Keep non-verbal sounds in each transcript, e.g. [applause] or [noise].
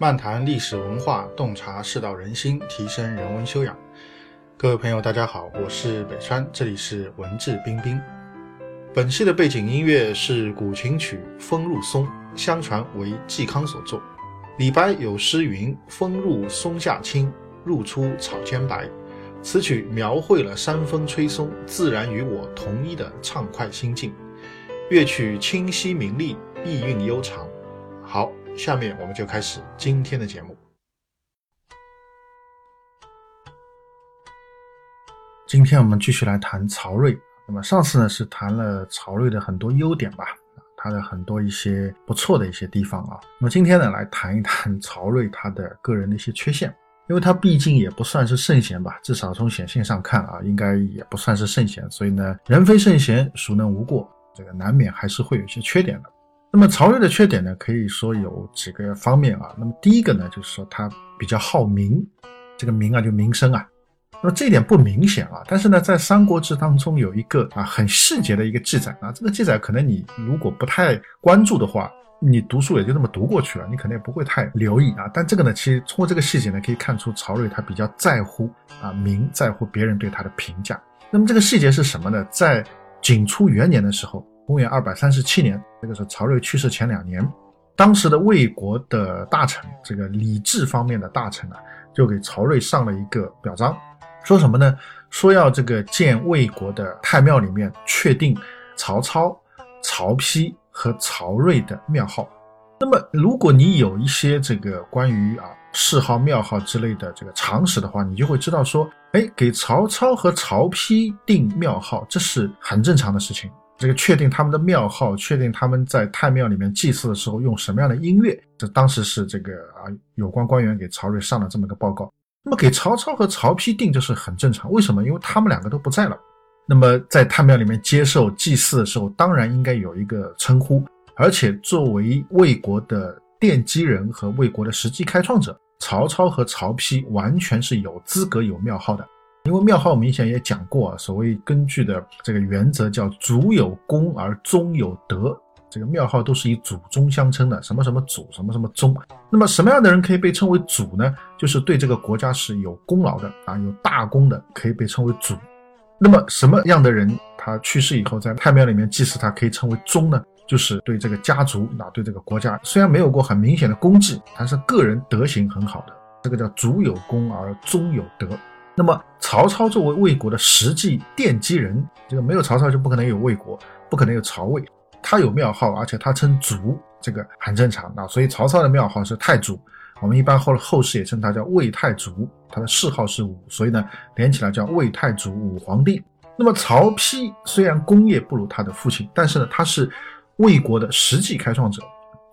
漫谈历史文化，洞察世道人心，提升人文修养。各位朋友，大家好，我是北川，这里是文质彬彬。本期的背景音乐是古琴曲《风入松》，相传为嵇康所作。李白有诗云：“风入松下清，入出草间白。”此曲描绘了山风吹松，自然与我同一的畅快心境。乐曲清晰明丽，意韵悠长。好。下面我们就开始今天的节目。今天我们继续来谈曹睿。那么上次呢是谈了曹睿的很多优点吧，他的很多一些不错的一些地方啊。那么今天呢来谈一谈曹睿他的个人的一些缺陷，因为他毕竟也不算是圣贤吧，至少从显性上看啊，应该也不算是圣贤。所以呢，人非圣贤，孰能无过？这个难免还是会有一些缺点的。那么曹睿的缺点呢，可以说有几个方面啊。那么第一个呢，就是说他比较好名，这个名啊就名声啊。那么这一点不明显啊，但是呢，在《三国志》当中有一个啊很细节的一个记载啊。这个记载可能你如果不太关注的话，你读书也就那么读过去了，你可能也不会太留意啊。但这个呢，其实通过这个细节呢，可以看出曹睿他比较在乎啊名，在乎别人对他的评价。那么这个细节是什么呢？在景初元年的时候。公元二百三十七年，这个是曹睿去世前两年，当时的魏国的大臣，这个礼制方面的大臣啊，就给曹睿上了一个表彰，说什么呢？说要这个建魏国的太庙里面确定曹操、曹丕和曹睿的庙号。那么，如果你有一些这个关于啊谥号、庙号之类的这个常识的话，你就会知道说，哎，给曹操和曹丕定庙号，这是很正常的事情。这个确定他们的庙号，确定他们在太庙里面祭祀的时候用什么样的音乐，这当时是这个啊有关官员给曹睿上了这么个报告。那么给曹操和曹丕定就是很正常，为什么？因为他们两个都不在了。那么在太庙里面接受祭祀的时候，当然应该有一个称呼，而且作为魏国的奠基人和魏国的实际开创者，曹操和曹丕完全是有资格有庙号的。因为庙号，明显也讲过，啊所谓根据的这个原则叫祖有功而宗有德，这个庙号都是以祖宗相称的，什么什么祖，什么什么宗。那么什么样的人可以被称为祖呢？就是对这个国家是有功劳的啊，有大功的，可以被称为祖。那么什么样的人，他去世以后在太庙里面祭祀，他可以称为宗呢？就是对这个家族啊，对这个国家，虽然没有过很明显的功绩，但是个人德行很好的，这个叫祖有功而宗有德。那么曹操作为魏国的实际奠基人，这个没有曹操就不可能有魏国，不可能有曹魏。他有庙号，而且他称祖，这个很正常啊。所以曹操的庙号是太祖，我们一般后后世也称他叫魏太祖。他的谥号是武，所以呢连起来叫魏太祖武皇帝。那么曹丕虽然功业不如他的父亲，但是呢他是魏国的实际开创者，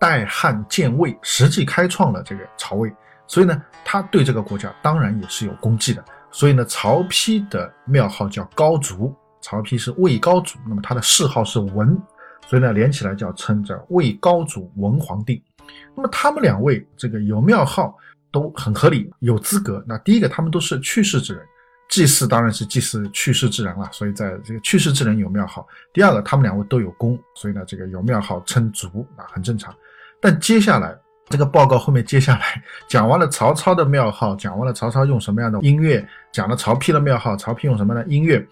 代汉建魏，实际开创了这个曹魏，所以呢他对这个国家当然也是有功绩的。所以呢，曹丕的庙号叫高祖，曹丕是魏高祖，那么他的谥号是文，所以呢连起来叫称着魏高祖文皇帝。那么他们两位这个有庙号都很合理，有资格。那第一个，他们都是去世之人，祭祀当然是祭祀去世之人了，所以在这个去世之人有庙号。第二个，他们两位都有功，所以呢这个有庙号称祖啊，很正常。但接下来。这个报告后面接下来讲完了曹操的庙号，讲完了曹操用什么样的音乐，讲了曹丕的庙号，曹丕用什么样的音乐，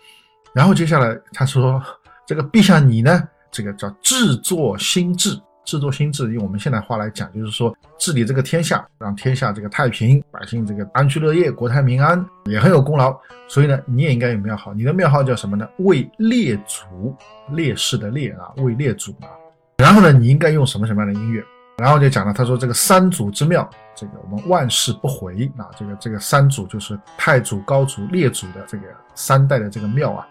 然后接下来他说：“这个陛下你呢，这个叫制作新治，制作新治，用我们现在话来讲，就是说治理这个天下，让天下这个太平，百姓这个安居乐业，国泰民安，也很有功劳。所以呢，你也应该有庙号，你的庙号叫什么呢？为列祖，烈士的烈啊，为列祖啊。然后呢，你应该用什么什么样的音乐？”然后就讲了，他说这个三祖之庙，这个我们万世不回啊。这个这个三祖就是太祖、高祖、列祖的这个三代的这个庙啊，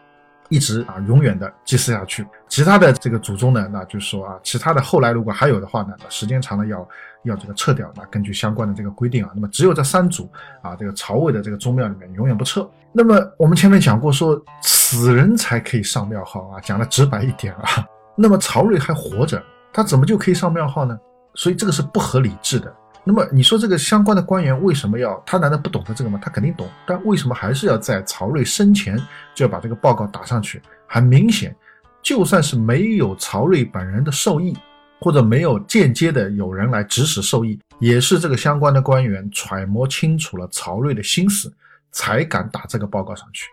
一直啊永远的祭祀下去。其他的这个祖宗呢，那就是说啊，其他的后来如果还有的话呢，时间长了要要这个撤掉。那根据相关的这个规定啊，那么只有这三祖啊，这个曹魏的这个宗庙里面永远不撤。那么我们前面讲过说，死人才可以上庙号啊，讲的直白一点啊。那么曹睿还活着，他怎么就可以上庙号呢？所以这个是不合理智的。那么你说这个相关的官员为什么要？他难道不懂得这个吗？他肯定懂。但为什么还是要在曹睿生前就要把这个报告打上去？很明显，就算是没有曹睿本人的授意，或者没有间接的有人来指使授意，也是这个相关的官员揣摩清楚了曹睿的心思，才敢打这个报告上去。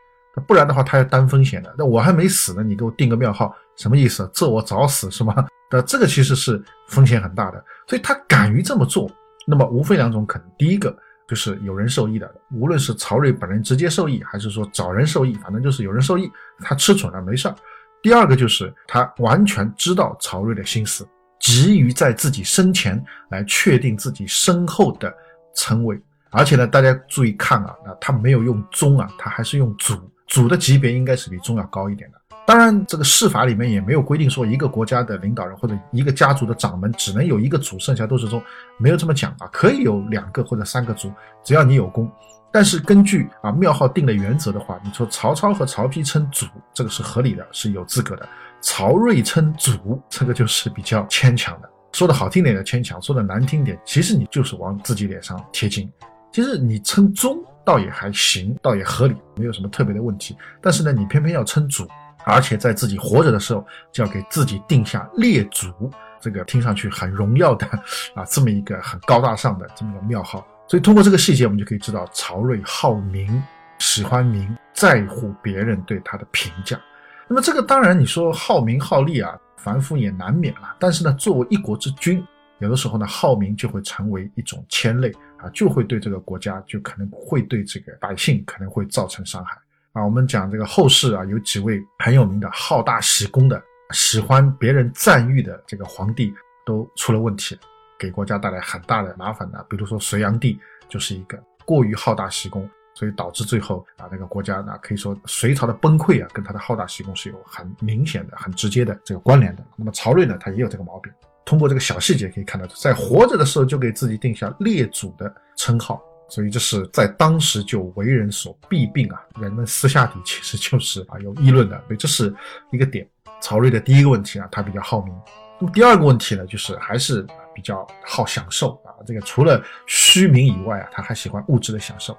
不然的话，他要担风险的。那我还没死呢，你给我定个庙号，什么意思？这我早死是吗？那这个其实是风险很大的。所以他敢于这么做，那么无非两种可能：第一个就是有人受益的，无论是曹睿本人直接受益，还是说找人受益，反正就是有人受益，他吃准了没事儿。第二个就是他完全知道曹睿的心思。急于在自己生前来确定自己身后的称谓，而且呢，大家注意看啊，那他没有用宗啊，他还是用祖，祖的级别应该是比宗要高一点的。当然，这个世法里面也没有规定说一个国家的领导人或者一个家族的掌门只能有一个主，剩下都是宗，没有这么讲啊，可以有两个或者三个主，只要你有功。但是根据啊庙号定的原则的话，你说曹操和曹丕称祖，这个是合理的，是有资格的。曹睿称祖，这个就是比较牵强的。说的好听点的牵强，说的难听点，其实你就是往自己脸上贴金。其实你称宗倒也还行，倒也合理，没有什么特别的问题。但是呢，你偏偏要称祖，而且在自己活着的时候就要给自己定下列祖，这个听上去很荣耀的啊，这么一个很高大上的这么个庙号。所以通过这个细节，我们就可以知道曹睿好名，喜欢名，在乎别人对他的评价。那么这个当然你说好名好利啊，凡夫也难免了。但是呢，作为一国之君，有的时候呢，好名就会成为一种牵累啊，就会对这个国家，就可能会对这个百姓可能会造成伤害啊。我们讲这个后世啊，有几位很有名的好大喜功的，喜欢别人赞誉的这个皇帝都出了问题，给国家带来很大的麻烦的。比如说隋炀帝就是一个过于好大喜功。所以导致最后啊，那个国家呢，可以说隋朝的崩溃啊，跟他的好大喜功是有很明显的、很直接的这个关联的。那么曹睿呢，他也有这个毛病。通过这个小细节可以看到，在活着的时候就给自己定下列祖的称号，所以这是在当时就为人所弊病啊。人们私下里其实就是啊有议论的，所以这是一个点。曹睿的第一个问题啊，他比较好名。那么第二个问题呢，就是还是比较好享受啊。这个除了虚名以外啊，他还喜欢物质的享受。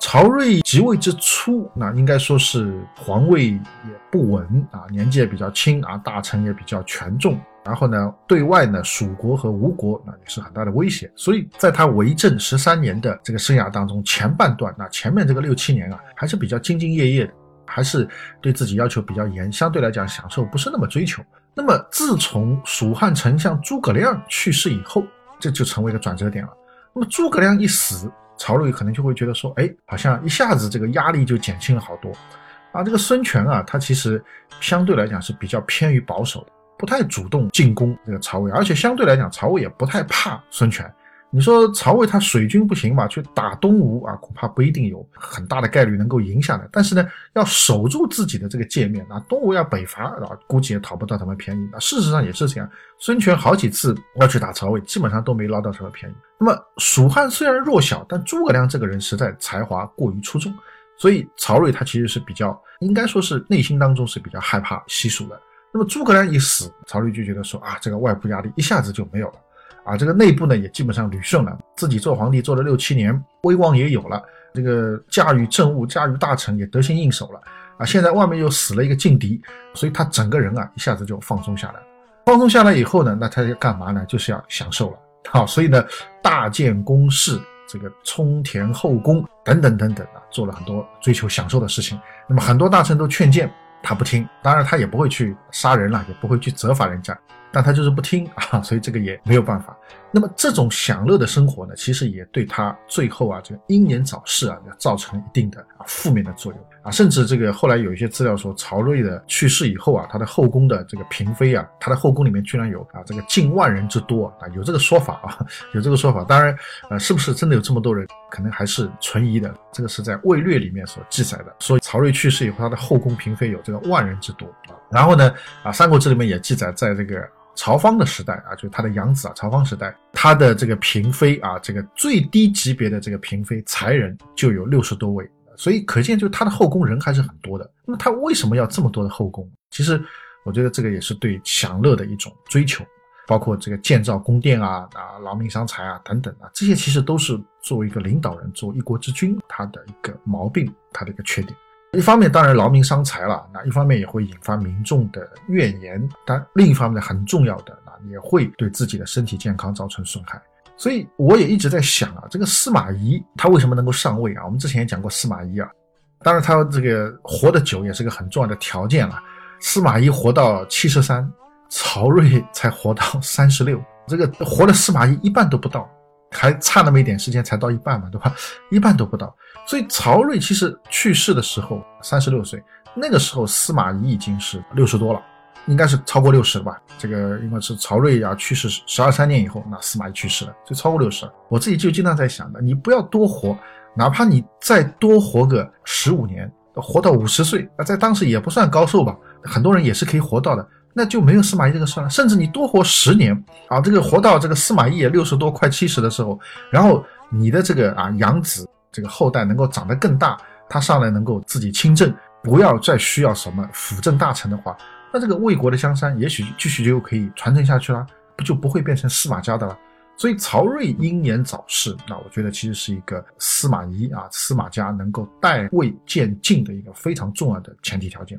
曹睿即位之初，那应该说是皇位也不稳啊，年纪也比较轻啊，大臣也比较权重。然后呢，对外呢，蜀国和吴国那也是很大的威胁。所以在他为政十三年的这个生涯当中，前半段那前面这个六七年啊，还是比较兢兢业业的，还是对自己要求比较严，相对来讲享受不是那么追求。那么自从蜀汉丞相诸葛亮去世以后，这就成为一个转折点了。那么诸葛亮一死。曹睿可能就会觉得说，哎，好像一下子这个压力就减轻了好多，啊，这个孙权啊，他其实相对来讲是比较偏于保守的，不太主动进攻这个曹魏，而且相对来讲，曹魏也不太怕孙权。你说曹魏他水军不行嘛，去打东吴啊，恐怕不一定有很大的概率能够赢下来。但是呢，要守住自己的这个界面啊，东吴要北伐啊，估计也讨不到什么便宜。那事实上也是这样，孙权好几次要去打曹魏，基本上都没捞到什么便宜。那么蜀汉虽然弱小，但诸葛亮这个人实在才华过于出众，所以曹睿他其实是比较，应该说是内心当中是比较害怕西蜀的。那么诸葛亮一死，曹睿就觉得说啊，这个外部压力一下子就没有了。啊，这个内部呢也基本上捋顺了，自己做皇帝做了六七年，威望也有了，这个驾驭政务、驾驭大臣也得心应手了。啊，现在外面又死了一个劲敌，所以他整个人啊一下子就放松下来。放松下来以后呢，那他要干嘛呢？就是要享受了。好，所以呢，大建宫室，这个充填后宫等等等等啊，做了很多追求享受的事情。那么很多大臣都劝谏，他不听，当然他也不会去杀人了，也不会去责罚人家。但他就是不听 [laughs] 啊，所以这个也没有办法。那么这种享乐的生活呢，其实也对他最后啊这个英年早逝啊，造成了一定的啊负面的作用啊。甚至这个后来有一些资料说，曹睿的去世以后啊，他的后宫的这个嫔妃啊，他的后宫里面居然有啊这个近万人之多啊，有这个说法啊，[laughs] 有这个说法。当然，呃，是不是真的有这么多人，可能还是存疑的。这个是在《魏略》里面所记载的，说曹睿去世以后，他的后宫嫔妃有这个万人之多啊。然后呢，啊，《三国志》里面也记载，在这个。曹芳的时代啊，就是他的养子啊。曹芳时代，他的这个嫔妃啊，这个最低级别的这个嫔妃才人就有六十多位，所以可见就是他的后宫人还是很多的。那么他为什么要这么多的后宫？其实我觉得这个也是对享乐的一种追求，包括这个建造宫殿啊啊，劳民伤财啊等等啊，这些其实都是作为一个领导人，作为一国之君，他的一个毛病，他的一个缺点。一方面当然劳民伤财了，那一方面也会引发民众的怨言，但另一方面很重要的，那也会对自己的身体健康造成损害。所以我也一直在想啊，这个司马懿他为什么能够上位啊？我们之前也讲过司马懿啊，当然他这个活得久也是个很重要的条件了。司马懿活到七十三，曹睿才活到三十六，这个活的司马懿一半都不到，还差那么一点时间才到一半嘛，对吧？一半都不到。所以曹睿其实去世的时候三十六岁，那个时候司马懿已经是六十多了。应该是超过六十了吧？这个应该是曹睿啊去世十二三年以后，那司马懿去世了，就超过六十了。我自己就经常在想的，你不要多活，哪怕你再多活个十五年，活到五十岁，那在当时也不算高寿吧？很多人也是可以活到的，那就没有司马懿这个事了。甚至你多活十年啊，这个活到这个司马懿也六十多快七十的时候，然后你的这个啊养子这个后代能够长得更大，他上来能够自己亲政，不要再需要什么辅政大臣的话。那这个魏国的江山也许继续就可以传承下去了，不就不会变成司马家的了？所以曹睿英年早逝，那我觉得其实是一个司马懿啊，司马家能够代魏渐进的一个非常重要的前提条件。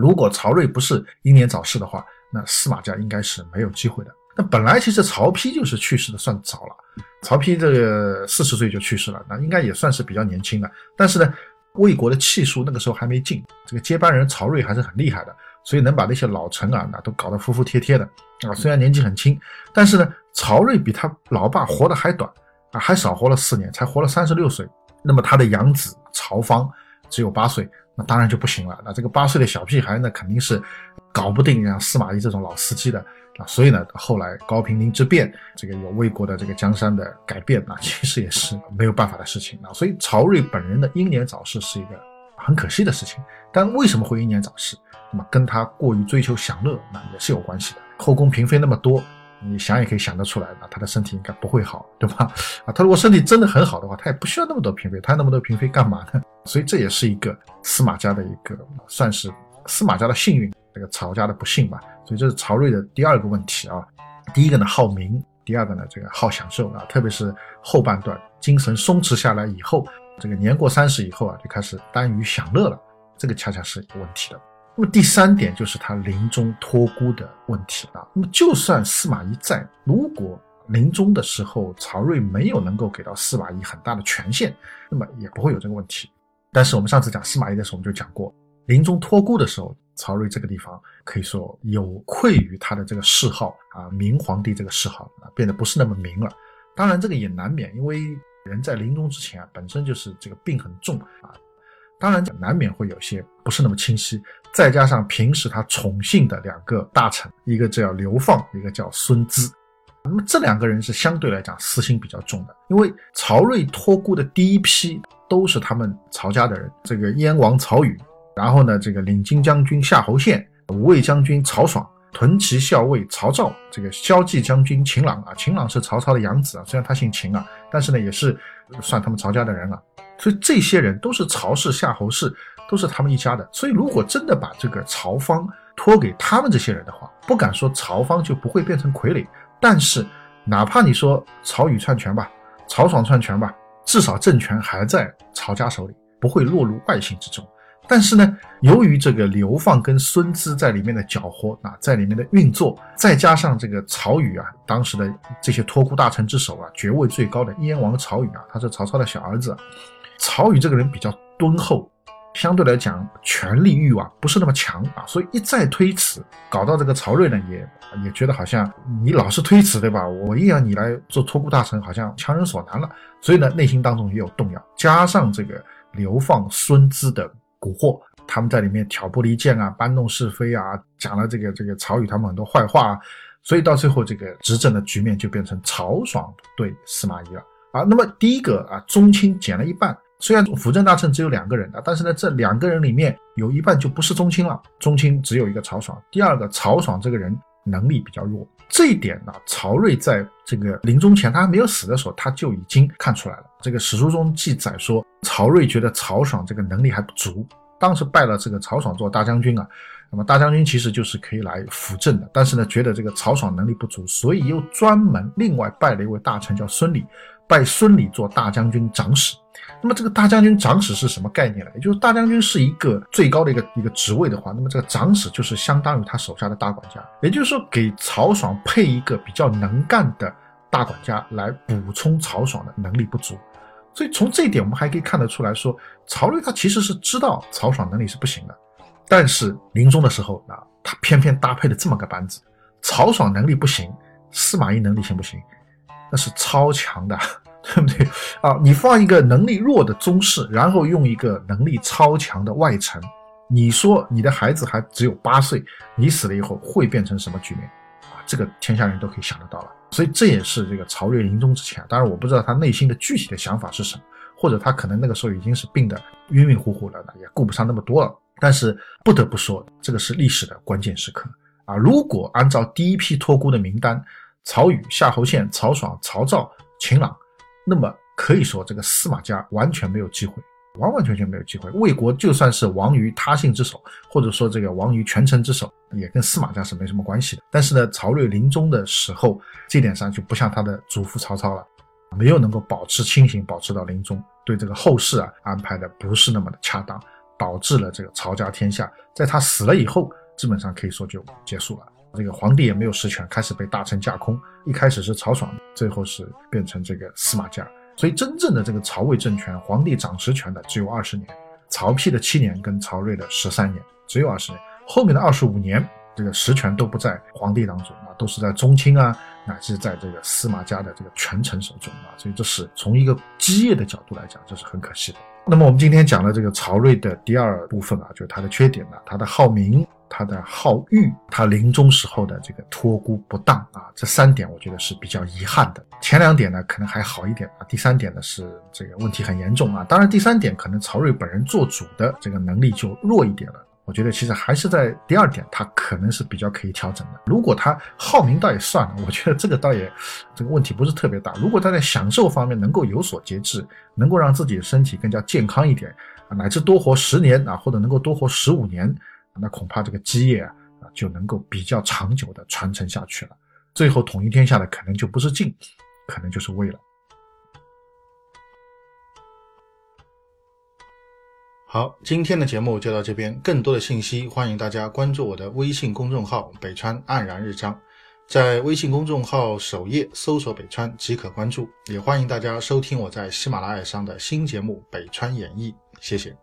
如果曹睿不是英年早逝的话，那司马家应该是没有机会的。那本来其实曹丕就是去世的算早了，曹丕这个四十岁就去世了，那应该也算是比较年轻的。但是呢，魏国的气数那个时候还没尽，这个接班人曹睿还是很厉害的。所以能把那些老臣啊，那都搞得服服帖帖的啊。虽然年纪很轻，但是呢，曹睿比他老爸活得还短啊，还少活了四年，才活了三十六岁。那么他的养子曹芳只有八岁，当然就不行了。那这个八岁的小屁孩，那肯定是搞不定像司马懿这种老司机的啊。所以呢，后来高平陵之变，这个有魏国的这个江山的改变啊，其实也是没有办法的事情啊。所以曹睿本人的英年早逝是一个很可惜的事情。但为什么会英年早逝？那么跟他过于追求享乐，那也是有关系的。后宫嫔妃那么多，你想也可以想得出来，那他的身体应该不会好，对吧？啊，他如果身体真的很好的话，他也不需要那么多嫔妃，他那么多嫔妃干嘛呢？所以这也是一个司马家的一个算是司马家的幸运，这个曹家的不幸吧。所以这是曹睿的第二个问题啊。第一个呢好名，第二个呢这个好享受啊，特别是后半段精神松弛下来以后，这个年过三十以后啊，就开始耽于享乐了，这个恰恰是有问题的。那么第三点就是他临终托孤的问题啊。那么就算司马懿在，如果临终的时候曹睿没有能够给到司马懿很大的权限，那么也不会有这个问题。但是我们上次讲司马懿的时候，我们就讲过，临终托孤的时候，曹睿这个地方可以说有愧于他的这个谥号啊，明皇帝这个谥号啊，变得不是那么明了。当然这个也难免，因为人在临终之前啊，本身就是这个病很重啊。当然，难免会有些不是那么清晰，再加上平时他宠幸的两个大臣，一个叫刘放，一个叫孙资，那么这两个人是相对来讲私心比较重的，因为曹睿托孤的第一批都是他们曹家的人，这个燕王曹宇，然后呢，这个领军将军夏侯宪，五卫将军曹爽，屯骑校尉曹肇，这个骁骑将军秦朗啊，秦朗是曹操的养子啊，虽然他姓秦啊，但是呢，也是算他们曹家的人了。所以这些人都是曹氏、夏侯氏，都是他们一家的。所以如果真的把这个曹芳托给他们这些人的话，不敢说曹芳就不会变成傀儡，但是哪怕你说曹宇篡权吧，曹爽篡权吧，至少政权还在曹家手里，不会落入外姓之中。但是呢，由于这个流放跟孙资在里面的搅和啊，在里面的运作，再加上这个曹宇啊，当时的这些托孤大臣之首啊，爵位最高的燕王曹宇啊，他是曹操的小儿子。曹宇这个人比较敦厚，相对来讲权力欲望不是那么强啊，所以一再推辞，搞到这个曹睿呢也也觉得好像你老是推辞对吧？我硬要你来做托孤大臣，好像强人所难了，所以呢内心当中也有动摇。加上这个流放孙资的蛊惑，他们在里面挑拨离间啊，搬弄是非啊，讲了这个这个曹宇他们很多坏话，啊，所以到最后这个执政的局面就变成曹爽对司马懿了啊。那么第一个啊，宗亲减了一半。虽然辅政大臣只有两个人啊，但是呢，这两个人里面有一半就不是宗亲了。宗亲只有一个曹爽。第二个，曹爽这个人能力比较弱，这一点呢，曹睿在这个临终前他还没有死的时候，他就已经看出来了。这个史书中记载说，曹睿觉得曹爽这个能力还不足，当时拜了这个曹爽做大将军啊。那么大将军其实就是可以来辅政的，但是呢，觉得这个曹爽能力不足，所以又专门另外拜了一位大臣叫孙礼，拜孙礼做大将军长史。那么这个大将军长史是什么概念呢？也就是大将军是一个最高的一个一个职位的话，那么这个长史就是相当于他手下的大管家。也就是说，给曹爽配一个比较能干的大管家来补充曹爽的能力不足。所以从这一点，我们还可以看得出来说，曹睿他其实是知道曹爽能力是不行的，但是临终的时候啊，他偏偏搭配了这么个班子，曹爽能力不行，司马懿能力行不行？那是超强的，[laughs] 对不对啊？你放一个能力弱的宗室，然后用一个能力超强的外臣，你说你的孩子还只有八岁，你死了以后会变成什么局面啊？这个天下人都可以想得到了。所以这也是这个曹睿临终之前，当然我不知道他内心的具体的想法是什么，或者他可能那个时候已经是病得晕晕乎乎了，也顾不上那么多了。但是不得不说，这个是历史的关键时刻啊！如果按照第一批托孤的名单，曹宇、夏侯宪、曹爽、曹操、秦朗，那么可以说这个司马家完全没有机会。完完全全没有机会，魏国就算是亡于他姓之手，或者说这个亡于权臣之手，也跟司马家是没什么关系的。但是呢，曹睿临终的时候，这点上就不像他的祖父曹操了，没有能够保持清醒，保持到临终，对这个后事啊安排的不是那么的恰当，导致了这个曹家天下在他死了以后，基本上可以说就结束了。这个皇帝也没有实权，开始被大臣架空，一开始是曹爽，最后是变成这个司马家。所以，真正的这个曹魏政权，皇帝掌实权的只有二十年，曹丕的七年跟曹睿的十三年，只有二十年。后面的二十五年，这个实权都不在皇帝当中啊，都是在宗亲啊，乃至在这个司马家的这个权臣手中啊。所以，这是从一个基业的角度来讲，这是很可惜的。那么，我们今天讲的这个曹睿的第二部分啊，就是他的缺点呢，他的好名。他的好玉，他临终时候的这个托孤不当啊，这三点我觉得是比较遗憾的。前两点呢可能还好一点啊，第三点呢是这个问题很严重啊。当然，第三点可能曹睿本人做主的这个能力就弱一点了。我觉得其实还是在第二点，他可能是比较可以调整的。如果他好名倒也算了，我觉得这个倒也这个问题不是特别大。如果他在享受方面能够有所节制，能够让自己的身体更加健康一点啊，乃至多活十年啊，或者能够多活十五年。那恐怕这个基业啊就能够比较长久的传承下去了，最后统一天下的可能就不是晋，可能就是魏了。好，今天的节目就到这边，更多的信息欢迎大家关注我的微信公众号“北川黯然日章”，在微信公众号首页搜索“北川”即可关注，也欢迎大家收听我在喜马拉雅上的新节目《北川演义》，谢谢。